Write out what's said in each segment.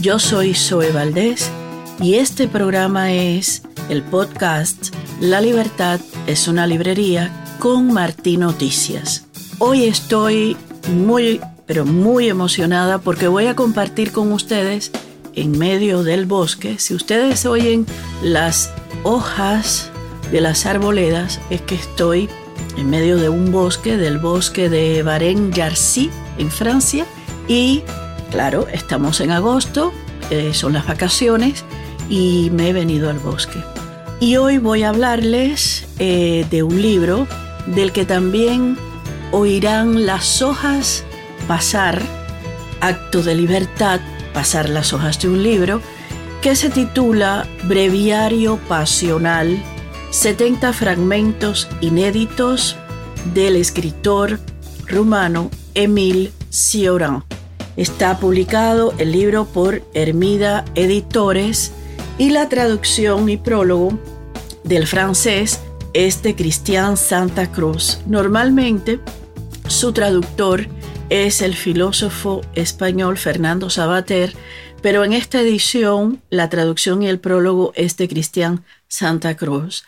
Yo soy Zoe Valdés y este programa es el podcast La Libertad es una librería con Martín Noticias. Hoy estoy muy, pero muy emocionada porque voy a compartir con ustedes en medio del bosque. Si ustedes oyen las hojas de las arboledas, es que estoy en medio de un bosque, del bosque de Varenne-Jarcy, en Francia, y claro, estamos en agosto, eh, son las vacaciones, y me he venido al bosque. Y hoy voy a hablarles eh, de un libro del que también oirán las hojas pasar, acto de libertad, pasar las hojas de un libro, que se titula Breviario Pasional, 70 fragmentos inéditos del escritor rumano Émile Cioran. Está publicado el libro por Hermida Editores y la traducción y prólogo del francés es de Cristian Santa Cruz. Normalmente su traductor es el filósofo español Fernando Sabater, pero en esta edición la traducción y el prólogo es de Cristian Santa Cruz.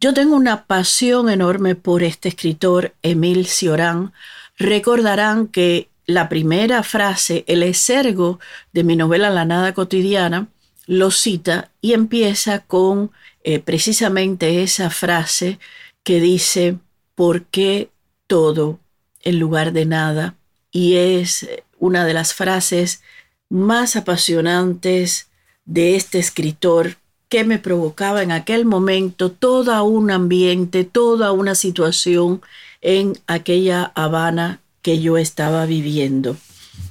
Yo tengo una pasión enorme por este escritor, Emil Cioran. Recordarán que la primera frase, el exergo de mi novela La Nada Cotidiana, lo cita y empieza con eh, precisamente esa frase que dice, ¿por qué todo en lugar de nada? Y es una de las frases más apasionantes de este escritor que me provocaba en aquel momento todo un ambiente, toda una situación en aquella Habana que yo estaba viviendo.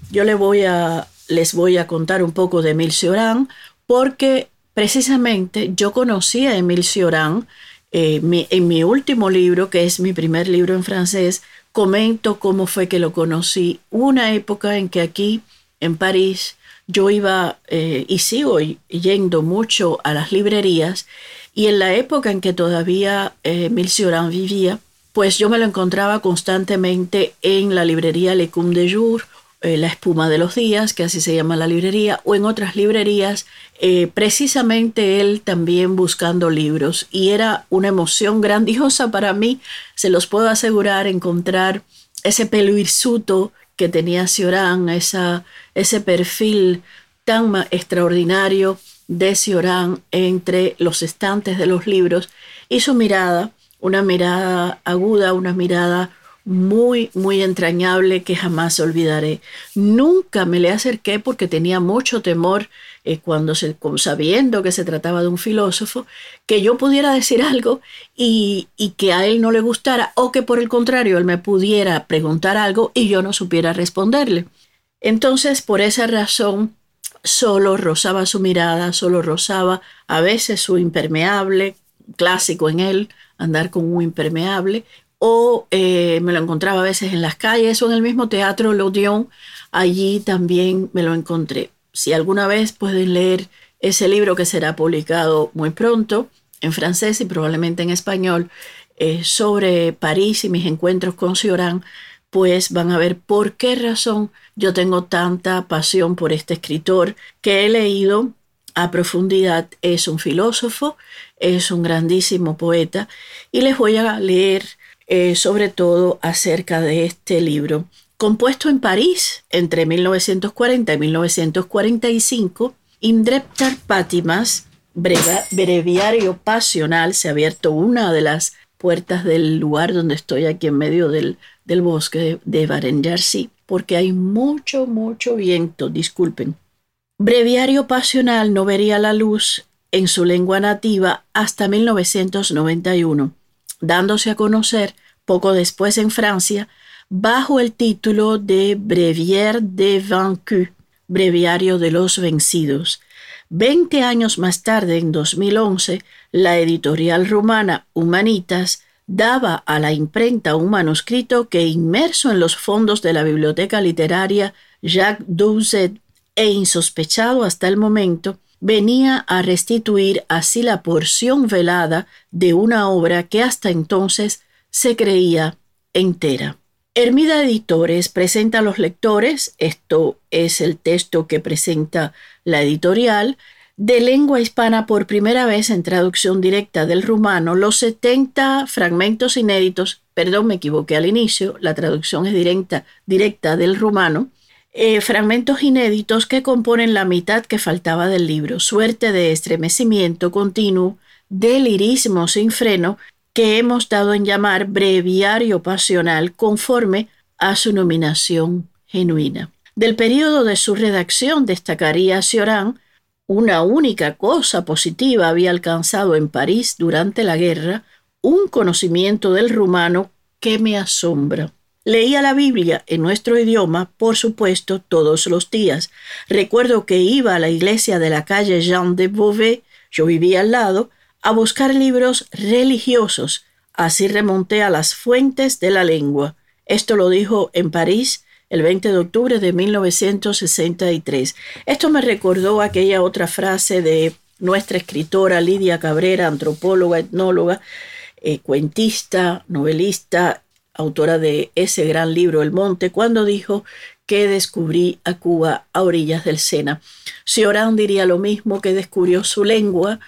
Yo le voy a, les voy a contar un poco de Emil Cioran porque precisamente yo conocí a Emil Cioran eh, en mi último libro, que es mi primer libro en francés, comento cómo fue que lo conocí. Una época en que aquí en París yo iba eh, y sigo yendo mucho a las librerías y en la época en que todavía eh, Cioran vivía, pues yo me lo encontraba constantemente en la librería Le Cum de Jour, eh, La Espuma de los Días, que así se llama la librería, o en otras librerías, eh, precisamente él también buscando libros. Y era una emoción grandiosa para mí, se los puedo asegurar, encontrar ese pelo hirsuto que tenía Cioran, esa, ese perfil tan extraordinario de Cioran entre los estantes de los libros y su mirada, una mirada aguda, una mirada muy, muy entrañable que jamás olvidaré. Nunca me le acerqué porque tenía mucho temor eh, cuando se, sabiendo que se trataba de un filósofo, que yo pudiera decir algo y, y, que a él no le gustara o que por el contrario él me pudiera preguntar algo y yo no supiera responderle. Entonces, por esa razón, solo rozaba su mirada, solo rozaba a veces su impermeable, clásico en él, andar con un impermeable, o eh, me lo encontraba a veces en las calles o en el mismo teatro L'Odeon, allí también me lo encontré. Si alguna vez pueden leer ese libro que será publicado muy pronto en francés y probablemente en español eh, sobre París y mis encuentros con Cioran, pues van a ver por qué razón yo tengo tanta pasión por este escritor que he leído a profundidad. Es un filósofo, es un grandísimo poeta y les voy a leer eh, sobre todo acerca de este libro. Compuesto en París entre 1940 y 1945, Indreptar Pátimas, breviario pasional, se ha abierto una de las puertas del lugar donde estoy aquí en medio del, bosque de, de porque hay mucho, mucho viento, disculpen. Breviario pasional no vería la luz en su lengua nativa hasta 1991 dándose a conocer poco después en Francia bajo el título de Breviaire des Vaincus, Breviario de los Vencidos. Veinte años más tarde, en 2011, la editorial rumana Humanitas daba a la imprenta un manuscrito que, inmerso en los fondos de la biblioteca literaria Jacques Douzet e insospechado hasta el momento, venía a restituir así la porción velada de una obra que hasta entonces se creía entera. Hermida Editores presenta a los lectores, esto es el texto que presenta la editorial, de lengua hispana por primera vez en traducción directa del rumano, los 70 fragmentos inéditos, perdón, me equivoqué al inicio, la traducción es directa, directa del rumano, eh, fragmentos inéditos que componen la mitad que faltaba del libro, suerte de estremecimiento continuo, de lirismo sin freno, que hemos dado en llamar breviario pasional conforme a su nominación genuina. Del periodo de su redacción destacaría Cioran una única cosa positiva había alcanzado en París durante la guerra, un conocimiento del rumano que me asombra. Leía la Biblia en nuestro idioma, por supuesto, todos los días. Recuerdo que iba a la iglesia de la calle Jean de Beauvais, yo vivía al lado, a buscar libros religiosos. Así remonté a las fuentes de la lengua. Esto lo dijo en París el 20 de octubre de 1963. Esto me recordó aquella otra frase de nuestra escritora Lidia Cabrera, antropóloga, etnóloga, eh, cuentista, novelista, autora de ese gran libro El Monte, cuando dijo que descubrí a Cuba a orillas del Sena. Cioran diría lo mismo que descubrió su lengua,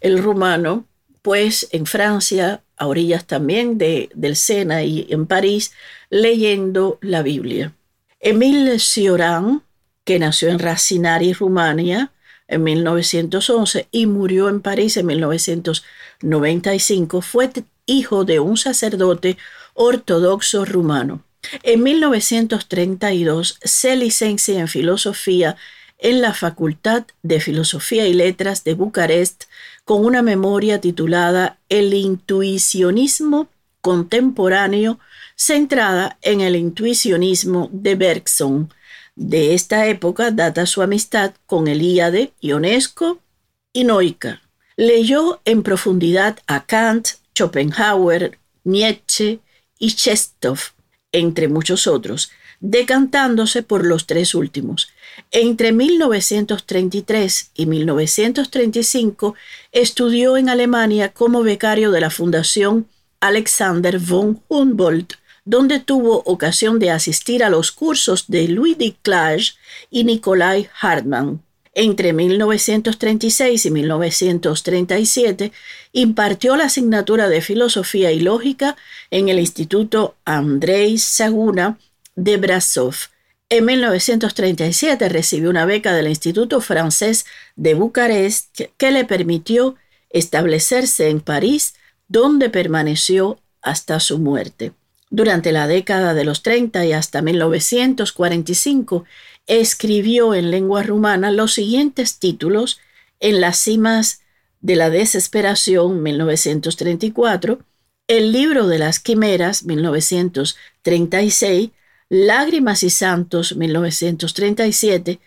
el rumano, pues en Francia, a orillas también de, del Sena y en París, leyendo la Biblia. Emile Cioran, que nació en Racinari, Rumania, en 1911 y murió en París en 1995, fue hijo de un sacerdote ortodoxo rumano. En 1932 se licencia en filosofía en la Facultad de Filosofía y Letras de Bucarest con una memoria titulada El intuicionismo contemporáneo centrada en el intuicionismo de Bergson. De esta época data su amistad con Elíade, Ionesco y Noica. Leyó en profundidad a Kant, Schopenhauer, Nietzsche y Chestov, entre muchos otros, decantándose por los tres últimos. Entre 1933 y 1935 estudió en Alemania como becario de la Fundación Alexander von Humboldt donde tuvo ocasión de asistir a los cursos de Louis de Clage y Nikolai Hartmann. Entre 1936 y 1937 impartió la asignatura de Filosofía y Lógica en el Instituto Andrei Saguna de Brasov. En 1937 recibió una beca del Instituto Francés de Bucarest que le permitió establecerse en París, donde permaneció hasta su muerte. Durante la década de los 30 y hasta 1945 escribió en lengua rumana los siguientes títulos en las cimas de la desesperación 1934, El libro de las quimeras 1936, Lágrimas y Santos 1937,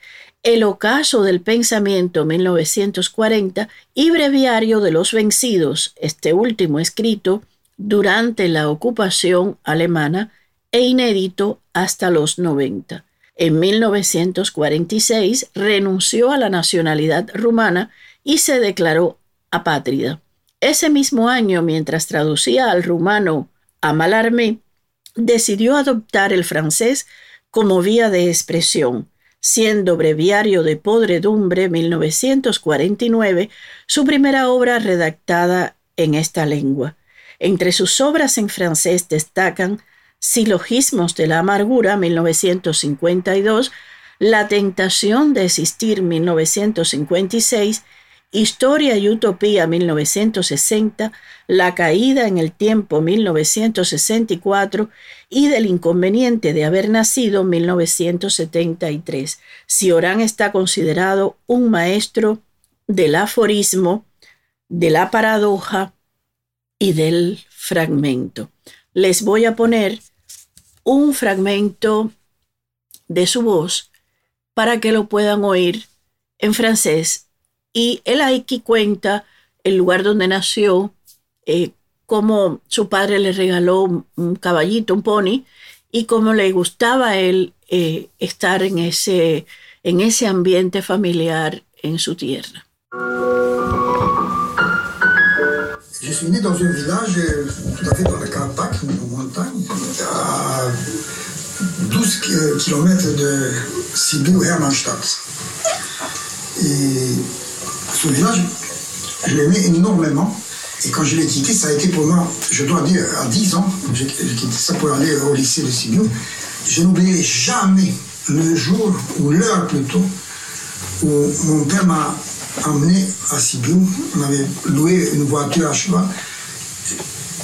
El ocaso del pensamiento 1940 y Breviario de los vencidos, este último escrito durante la ocupación alemana e inédito hasta los 90. En 1946 renunció a la nacionalidad rumana y se declaró apátrida. Ese mismo año, mientras traducía al rumano a Malarmé, decidió adoptar el francés como vía de expresión, siendo Breviario de Podredumbre 1949 su primera obra redactada en esta lengua. Entre sus obras en francés destacan Silogismos de la Amargura, 1952, La Tentación de Existir, 1956, Historia y Utopía 1960, La Caída en el Tiempo 1964 y Del Inconveniente de Haber Nacido 1973. Cioran está considerado un maestro del aforismo, de la paradoja, y del fragmento. Les voy a poner un fragmento de su voz para que lo puedan oír en francés. Y él aquí cuenta el lugar donde nació, eh, cómo su padre le regaló un caballito, un pony, y cómo le gustaba a él eh, estar en ese, en ese ambiente familiar en su tierra. Je suis né dans un village euh, tout à fait dans la campagne, en montagne. Ah, 12 km de Sibiu-Hermannstadt. Et ce village, je l'aimais énormément. Et quand je l'ai quitté, ça a été pour moi, je dois dire, à 10 ans, j'ai quitté ça pour aller au lycée de Sibiu. Je n'oublierai jamais le jour, ou l'heure plutôt, où mon père m'a emmené à Sibiu. On avait loué une voiture à cheval.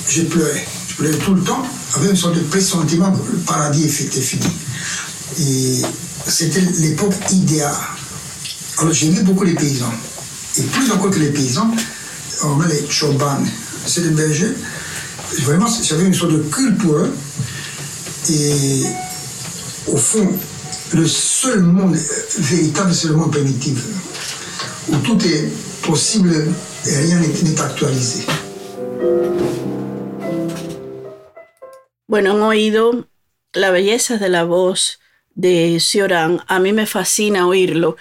J'ai pleuré. Tout le temps, avec une sorte de pressentiment que le paradis était fini. Et c'était l'époque idéale. Alors j'ai vu beaucoup les paysans. Et plus encore que les paysans, on met les choban, c'est des bergers. Vraiment, j'avais une sorte de culte pour eux. Et au fond, le seul monde véritable, c'est le monde primitif, où tout est possible et rien n'est actualisé. Bueno, han oído la belleza de la voz de Cioran. A mí me fascina oírlo.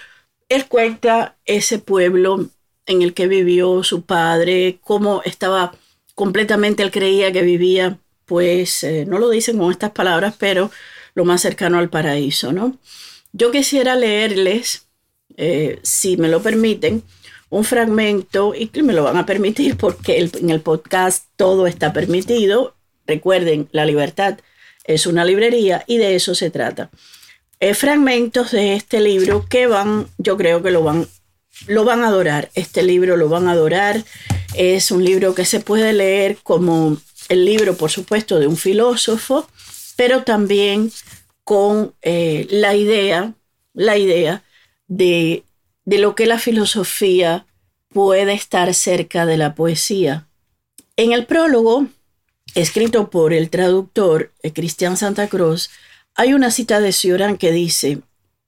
Él cuenta ese pueblo en el que vivió su padre, cómo estaba completamente, él creía que vivía, pues, eh, no lo dicen con estas palabras, pero lo más cercano al paraíso, ¿no? Yo quisiera leerles, eh, si me lo permiten, un fragmento, y me lo van a permitir porque en el podcast todo está permitido. Recuerden, la libertad es una librería y de eso se trata. Eh, fragmentos de este libro que van, yo creo que lo van, lo van a adorar. Este libro lo van a adorar. Es un libro que se puede leer como el libro, por supuesto, de un filósofo, pero también con eh, la idea, la idea de, de lo que la filosofía puede estar cerca de la poesía. En el prólogo, escrito por el traductor eh, Cristian Santa Cruz, hay una cita de Cioran que dice,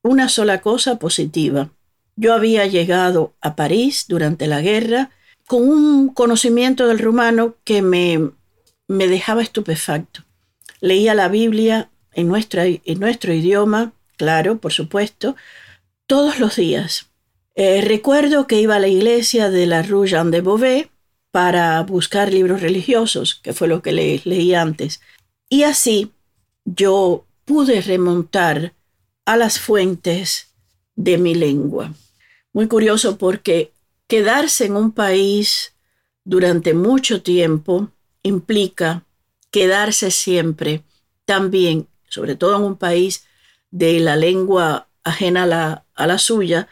una sola cosa positiva. Yo había llegado a París durante la guerra con un conocimiento del rumano que me, me dejaba estupefacto. Leía la Biblia en, nuestra, en nuestro idioma, claro, por supuesto, todos los días. Eh, recuerdo que iba a la iglesia de la Rue Jean de Beauvais para buscar libros religiosos, que fue lo que leí antes. Y así yo pude remontar a las fuentes de mi lengua. Muy curioso porque quedarse en un país durante mucho tiempo implica quedarse siempre también, sobre todo en un país de la lengua ajena a la, suya,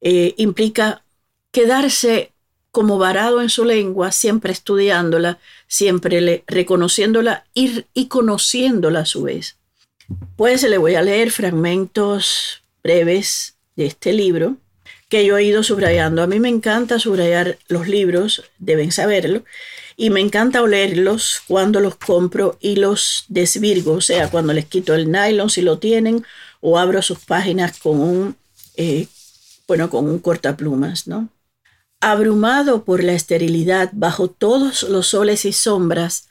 eh, implica quedarse como varado en su lengua, siempre estudiándola, siempre reconociéndola y, y conociéndola a su vez. Pues le voy a leer fragmentos breves de este libro que yo he ido subrayando. A mí me encanta subrayar los libros, deben saberlo, y me encanta olerlos cuando los compro y los desvirgo, o sea, cuando les quito el nylon si lo tienen o abro sus páginas con un, eh, bueno, con un cortaplumas, ¿no? Abrumado por la esterilidad bajo todos los soles y sombras,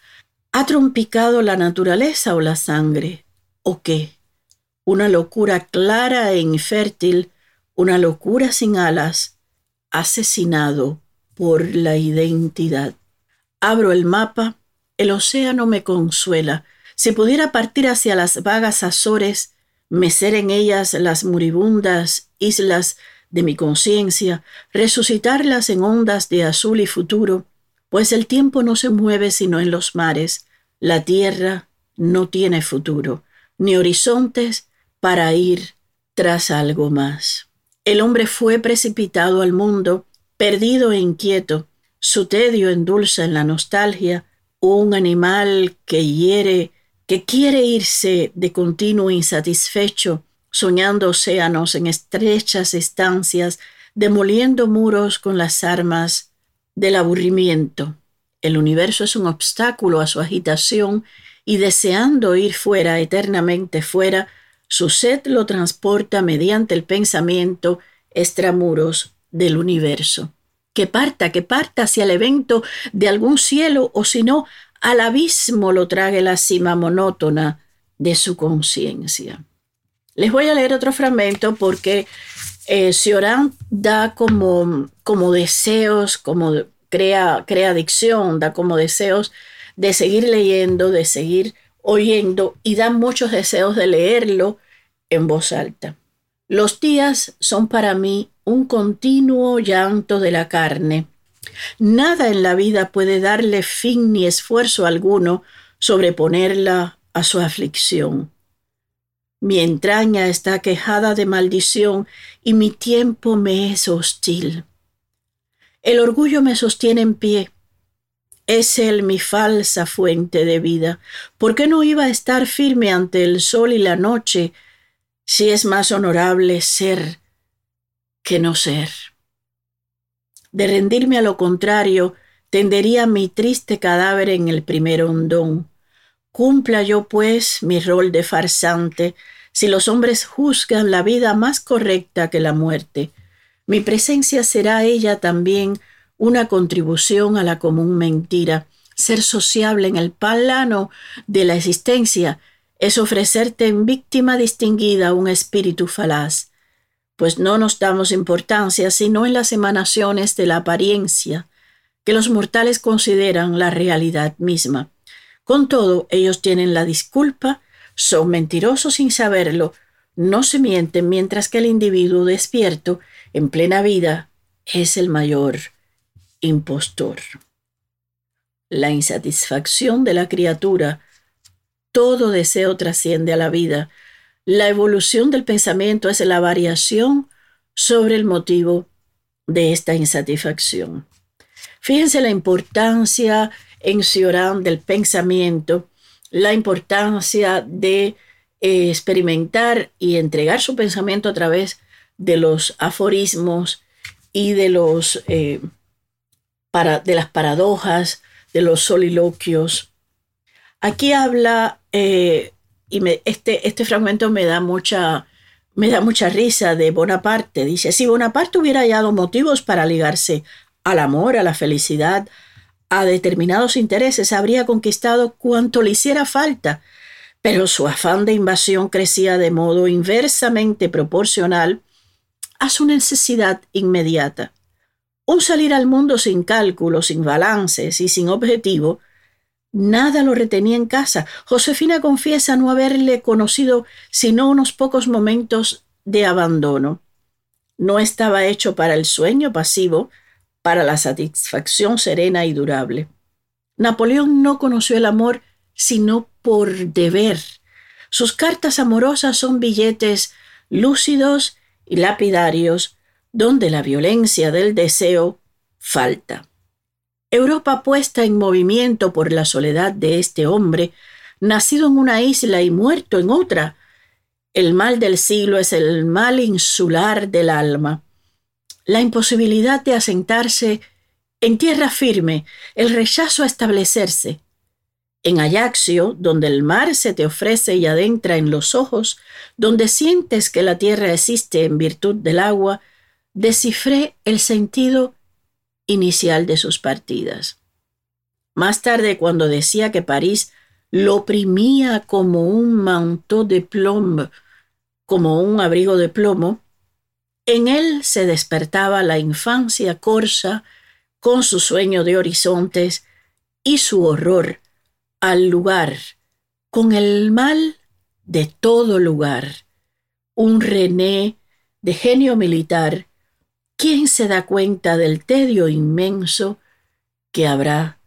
¿ha trompicado la naturaleza o la sangre? ¿O qué? Una locura clara e infértil, una locura sin alas, asesinado por la identidad. Abro el mapa, el océano me consuela. Si pudiera partir hacia las vagas Azores, mecer en ellas las moribundas islas de mi conciencia, resucitarlas en ondas de azul y futuro, pues el tiempo no se mueve sino en los mares, la tierra no tiene futuro, ni horizontes para ir tras algo más. El hombre fue precipitado al mundo, perdido e inquieto, su tedio endulza en la nostalgia, un animal que hiere, que quiere irse de continuo insatisfecho, soñando océanos en estrechas estancias, demoliendo muros con las armas del aburrimiento. El universo es un obstáculo a su agitación y deseando ir fuera, eternamente fuera, su sed lo transporta mediante el pensamiento extramuros del universo que parta, que parta hacia el evento de algún cielo o si no, al abismo lo trague la cima monótona de su conciencia. Les voy a leer otro fragmento porque eh, Cioran da como, como deseos, como crea, crea adicción, da como deseos de seguir leyendo, de seguir oyendo y dan muchos deseos de leerlo en voz alta. Los días son para mí un continuo llanto de la carne. Nada en la vida puede darle fin ni esfuerzo alguno sobreponerla a su aflicción. Mi entraña está quejada de maldición y mi tiempo me es hostil. El orgullo me sostiene en pie. Es él mi falsa fuente de vida. ¿Por qué no iba a estar firme ante el sol y la noche si es más honorable ser que no ser? De rendirme a lo contrario, tendería mi triste cadáver en el primer hondón. Cumpla yo, pues, mi rol de farsante, si los hombres juzgan la vida más correcta que la muerte. Mi presencia será ella también una contribución a la común mentira. Ser sociable en el plano de la existencia es ofrecerte en víctima distinguida un espíritu falaz, pues no nos damos importancia sino en las emanaciones de la apariencia, que los mortales consideran la realidad misma. Con todo, ellos tienen la disculpa, son mentirosos sin saberlo, no se mienten mientras que el individuo despierto, en plena vida, es el mayor impostor. La insatisfacción de la criatura, todo deseo trasciende a la vida. La evolución del pensamiento es la variación sobre el motivo de esta insatisfacción. Fíjense la importancia en Sioran del pensamiento, la importancia de eh, experimentar y entregar su pensamiento a través de los aforismos y de, los, eh, para, de las paradojas, de los soliloquios. Aquí habla, eh, y este, este fragmento me da mucha, me da mucha risa de Bonaparte. Dice, si Bonaparte hubiera hallado motivos para ligarse al amor, a la felicidad, a determinados intereses habría conquistado cuanto le hiciera falta, pero su afán de invasión crecía de modo inversamente proporcional a su necesidad inmediata. Un salir al mundo sin cálculos, sin balances y sin objetivo, nada lo retenía en casa. Josefina confiesa no haberle conocido sino unos pocos momentos de abandono. No estaba hecho para el sueño pasivo, para la satisfacción serena y durable. Napoleón no conoció el amor sino por deber. Sus cartas amorosas son billetes lúcidos y lapidarios donde la violencia del deseo falta. Europa puesta en movimiento por la soledad de este hombre, nacido en una isla y muerto en otra. El mal del siglo es el mal insular del alma la imposibilidad de asentarse en tierra firme, el rechazo a establecerse. En Ayaxio, donde el mar se te ofrece y adentra en los ojos, donde sientes que la tierra existe en virtud del agua, descifré el sentido inicial de sus partidas. Más tarde, cuando decía que París lo oprimía como un manto de plomo, como un abrigo de plomo, en él se despertaba la infancia corsa con su sueño de horizontes y su horror al lugar, con el mal de todo lugar. Un René de genio militar, ¿quién se da cuenta del tedio inmenso que habrá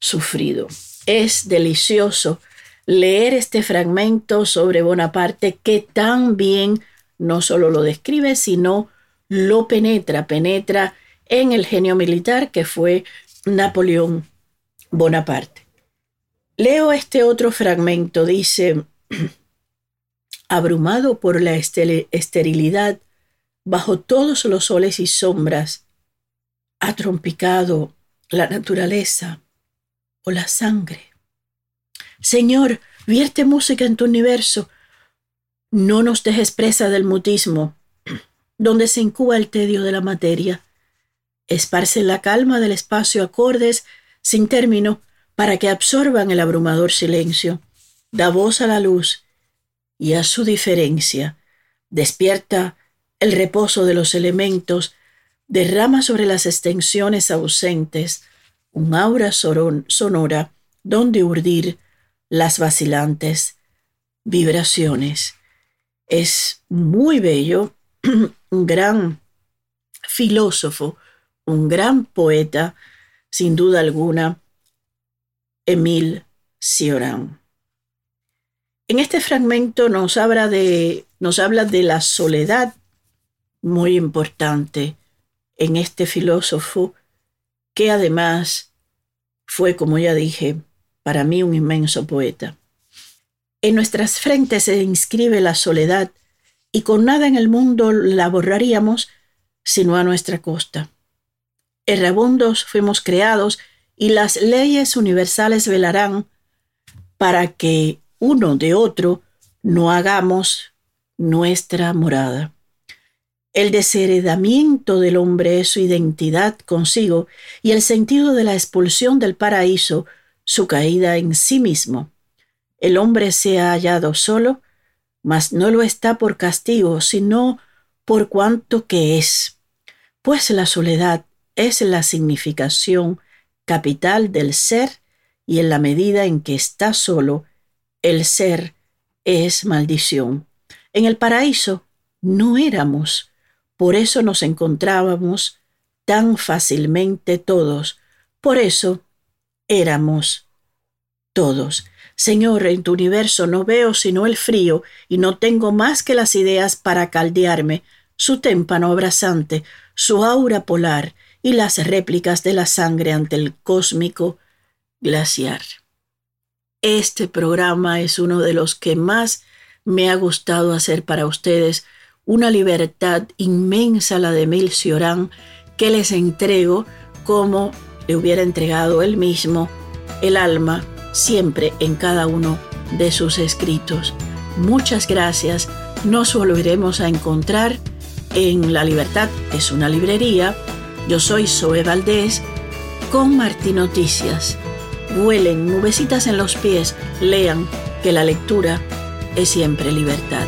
sufrido? Es delicioso leer este fragmento sobre Bonaparte que tan bien no solo lo describe, sino lo penetra, penetra en el genio militar que fue Napoleón Bonaparte. Leo este otro fragmento, dice, abrumado por la esterilidad, bajo todos los soles y sombras, ha trompicado la naturaleza o la sangre. Señor, vierte música en tu universo, no nos dejes presa del mutismo, donde se incuba el tedio de la materia. Esparce la calma del espacio acordes sin término para que absorban el abrumador silencio. Da voz a la luz y a su diferencia. Despierta el reposo de los elementos, derrama sobre las extensiones ausentes un aura sonora donde urdir las vacilantes vibraciones. Es muy bello, un gran filósofo, un gran poeta, sin duda alguna, Emile Cioran. En este fragmento nos habla de, nos habla de la soledad, muy importante en este filósofo, que además fue, como ya dije, para mí un inmenso poeta. En nuestras frentes se inscribe la soledad y con nada en el mundo la borraríamos sino a nuestra costa. Errabundos fuimos creados y las leyes universales velarán para que uno de otro no hagamos nuestra morada. El desheredamiento del hombre es su identidad consigo y el sentido de la expulsión del paraíso su caída en sí mismo. El hombre se ha hallado solo, mas no lo está por castigo, sino por cuanto que es. Pues la soledad es la significación capital del ser y en la medida en que está solo, el ser es maldición. En el paraíso no éramos, por eso nos encontrábamos tan fácilmente todos, por eso éramos todos. Señor, en tu universo no veo sino el frío y no tengo más que las ideas para caldearme, su témpano abrasante, su aura polar, y las réplicas de la sangre ante el cósmico glaciar. Este programa es uno de los que más me ha gustado hacer para ustedes, una libertad inmensa la de Mil Ciorán que les entrego como le hubiera entregado él mismo el alma siempre en cada uno de sus escritos. Muchas gracias. Nos volveremos a encontrar en La Libertad es una librería yo soy Zoe Valdés con Martín Noticias. Huelen nubecitas en los pies, lean que la lectura es siempre libertad.